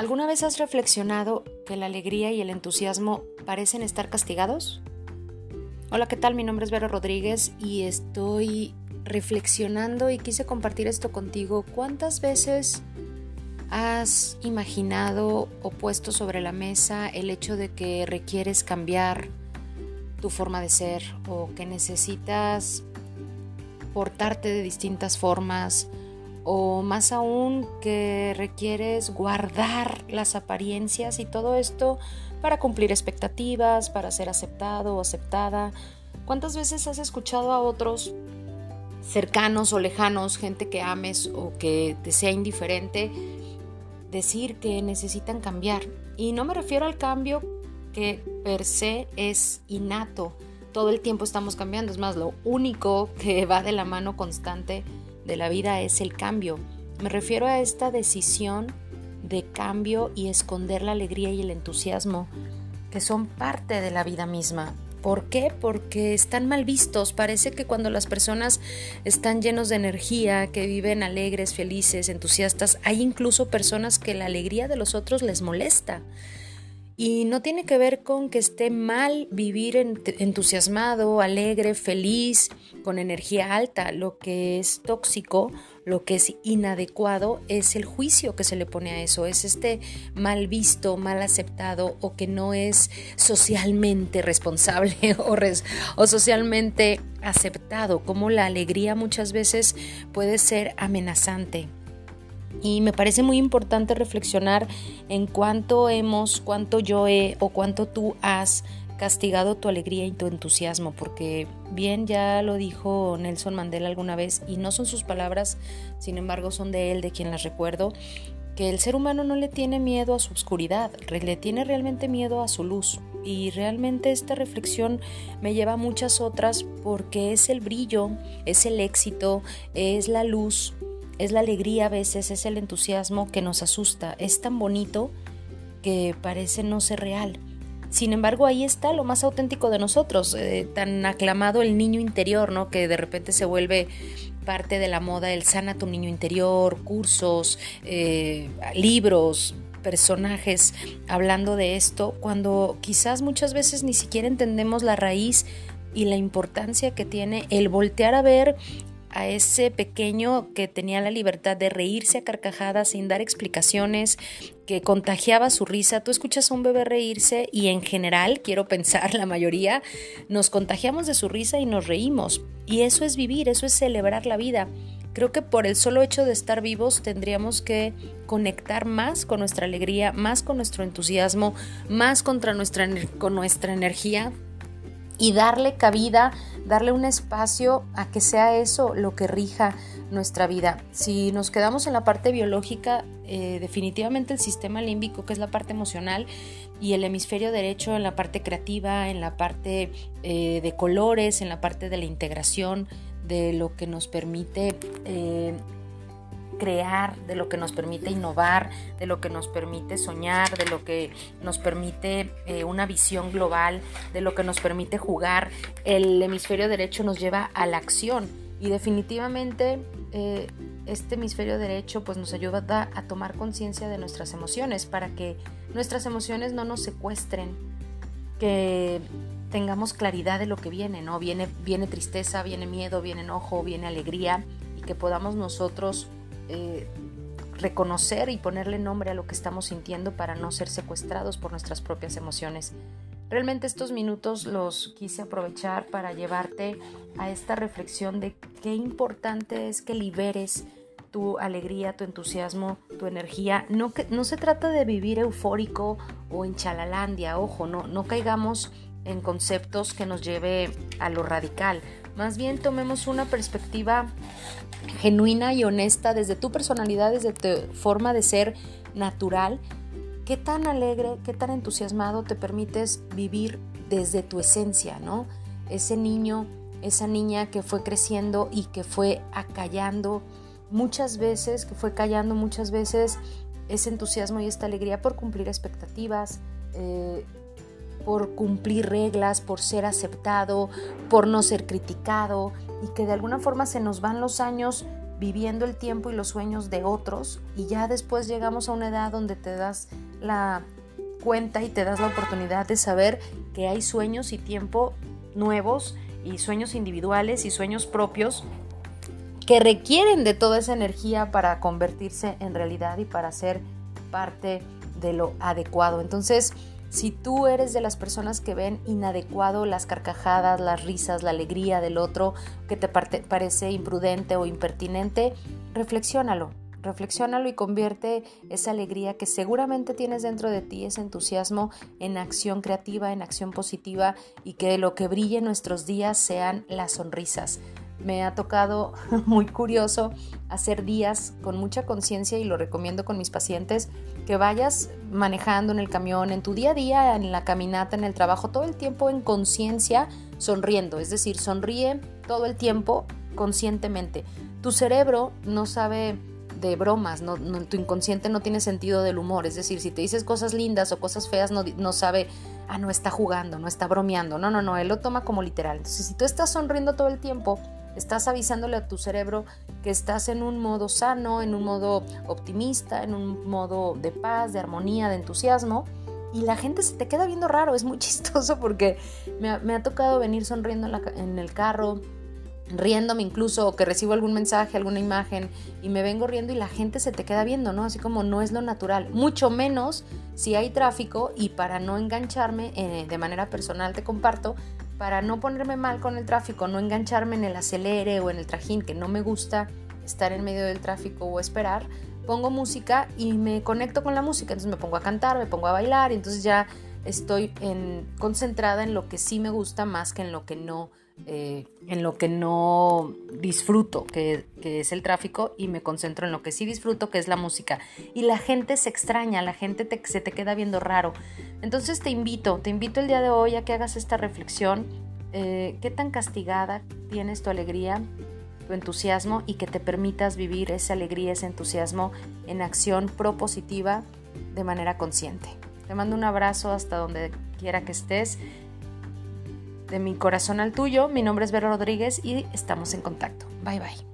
¿Alguna vez has reflexionado que la alegría y el entusiasmo parecen estar castigados? Hola, ¿qué tal? Mi nombre es Vera Rodríguez y estoy reflexionando y quise compartir esto contigo. ¿Cuántas veces has imaginado o puesto sobre la mesa el hecho de que requieres cambiar tu forma de ser o que necesitas portarte de distintas formas o más aún que requieres guardar las apariencias y todo esto para cumplir expectativas, para ser aceptado o aceptada. ¿Cuántas veces has escuchado a otros cercanos o lejanos, gente que ames o que te sea indiferente, decir que necesitan cambiar? Y no me refiero al cambio que per se es innato. Todo el tiempo estamos cambiando, es más, lo único que va de la mano constante de la vida es el cambio. Me refiero a esta decisión de cambio y esconder la alegría y el entusiasmo que son parte de la vida misma. ¿Por qué? Porque están mal vistos. Parece que cuando las personas están llenos de energía, que viven alegres, felices, entusiastas, hay incluso personas que la alegría de los otros les molesta. Y no tiene que ver con que esté mal vivir entusiasmado, alegre, feliz, con energía alta. Lo que es tóxico, lo que es inadecuado es el juicio que se le pone a eso. Es este mal visto, mal aceptado o que no es socialmente responsable o, o socialmente aceptado. Como la alegría muchas veces puede ser amenazante. Y me parece muy importante reflexionar en cuánto hemos, cuánto yo he o cuánto tú has castigado tu alegría y tu entusiasmo, porque bien ya lo dijo Nelson Mandela alguna vez, y no son sus palabras, sin embargo son de él, de quien las recuerdo, que el ser humano no le tiene miedo a su oscuridad, le tiene realmente miedo a su luz. Y realmente esta reflexión me lleva a muchas otras porque es el brillo, es el éxito, es la luz, es la alegría a veces, es el entusiasmo que nos asusta, es tan bonito que parece no ser real. Sin embargo, ahí está lo más auténtico de nosotros, eh, tan aclamado el niño interior, ¿no? Que de repente se vuelve parte de la moda, el sana tu niño interior, cursos, eh, libros, personajes hablando de esto, cuando quizás muchas veces ni siquiera entendemos la raíz y la importancia que tiene el voltear a ver a ese pequeño que tenía la libertad de reírse a carcajadas sin dar explicaciones, que contagiaba su risa. Tú escuchas a un bebé reírse y en general, quiero pensar, la mayoría, nos contagiamos de su risa y nos reímos. Y eso es vivir, eso es celebrar la vida. Creo que por el solo hecho de estar vivos tendríamos que conectar más con nuestra alegría, más con nuestro entusiasmo, más contra nuestra, con nuestra energía y darle cabida, darle un espacio a que sea eso lo que rija nuestra vida. Si nos quedamos en la parte biológica, eh, definitivamente el sistema límbico, que es la parte emocional, y el hemisferio derecho en la parte creativa, en la parte eh, de colores, en la parte de la integración, de lo que nos permite eh, crear, de lo que nos permite innovar, de lo que nos permite soñar, de lo que nos permite eh, una visión global, de lo que nos permite jugar. El hemisferio derecho nos lleva a la acción y definitivamente eh, este hemisferio derecho pues nos ayuda a tomar conciencia de nuestras emociones para que nuestras emociones no nos secuestren, que tengamos claridad de lo que viene, ¿no? Viene, viene tristeza, viene miedo, viene enojo, viene alegría y que podamos nosotros eh, reconocer y ponerle nombre a lo que estamos sintiendo para no ser secuestrados por nuestras propias emociones. Realmente estos minutos los quise aprovechar para llevarte a esta reflexión de qué importante es que liberes tu alegría, tu entusiasmo, tu energía. No, que, no se trata de vivir eufórico o en chalalandia, ojo, no, no caigamos en conceptos que nos lleve a lo radical. Más bien tomemos una perspectiva genuina y honesta desde tu personalidad, desde tu forma de ser natural. ¿Qué tan alegre, qué tan entusiasmado te permites vivir desde tu esencia, ¿no? Ese niño, esa niña que fue creciendo y que fue acallando muchas veces, que fue callando muchas veces ese entusiasmo y esta alegría por cumplir expectativas, eh, por cumplir reglas, por ser aceptado, por no ser criticado y que de alguna forma se nos van los años viviendo el tiempo y los sueños de otros y ya después llegamos a una edad donde te das la cuenta y te das la oportunidad de saber que hay sueños y tiempo nuevos y sueños individuales y sueños propios que requieren de toda esa energía para convertirse en realidad y para ser parte de lo adecuado. Entonces, si tú eres de las personas que ven inadecuado las carcajadas, las risas, la alegría del otro, que te parece imprudente o impertinente, reflexiónalo, reflexiónalo y convierte esa alegría que seguramente tienes dentro de ti, ese entusiasmo, en acción creativa, en acción positiva y que lo que brille en nuestros días sean las sonrisas. Me ha tocado muy curioso hacer días con mucha conciencia y lo recomiendo con mis pacientes, que vayas manejando en el camión, en tu día a día, en la caminata, en el trabajo, todo el tiempo en conciencia, sonriendo, es decir, sonríe todo el tiempo conscientemente. Tu cerebro no sabe de bromas, no, tu inconsciente no tiene sentido del humor, es decir, si te dices cosas lindas o cosas feas, no, sabe, ah, no está jugando, no está bromeando, no, no, no, él lo toma como literal. Entonces, si tú estás sonriendo todo el tiempo, Estás avisándole a tu cerebro que estás en un modo sano, en un modo optimista, en un modo de paz, de armonía, de entusiasmo. Y la gente se te queda viendo raro, es muy chistoso porque me ha, tocado venir sonriendo en, el carro, riéndome incluso, o que recibo algún mensaje, alguna imagen, y me vengo riendo y la gente se te queda viendo, ¿no? Así como no es lo natural. Mucho menos si hay tráfico y para no engancharme eh, de manera personal te comparto para no ponerme mal con el tráfico, no engancharme en el acelere o en el trajín, que no me gusta estar en medio del tráfico o esperar, pongo música y me conecto con la música. Entonces me pongo a cantar, me pongo a bailar y entonces ya estoy en, concentrada en lo que sí me gusta más que en lo que no eh, en lo que no disfruto, que, es el tráfico, y me concentro en lo que sí disfruto, que es la música. Y la gente se extraña, la gente se te queda viendo raro. Entonces te invito, te invito el día de hoy a que hagas esta reflexión. Eh, ¿Qué tan castigada tienes tu alegría, tu entusiasmo y que te permitas vivir esa alegría, ese entusiasmo en acción propositiva de manera consciente? Te mando un abrazo hasta donde quiera que estés de mi corazón al tuyo. Mi nombre es Vera Rodríguez y estamos en contacto. Bye bye.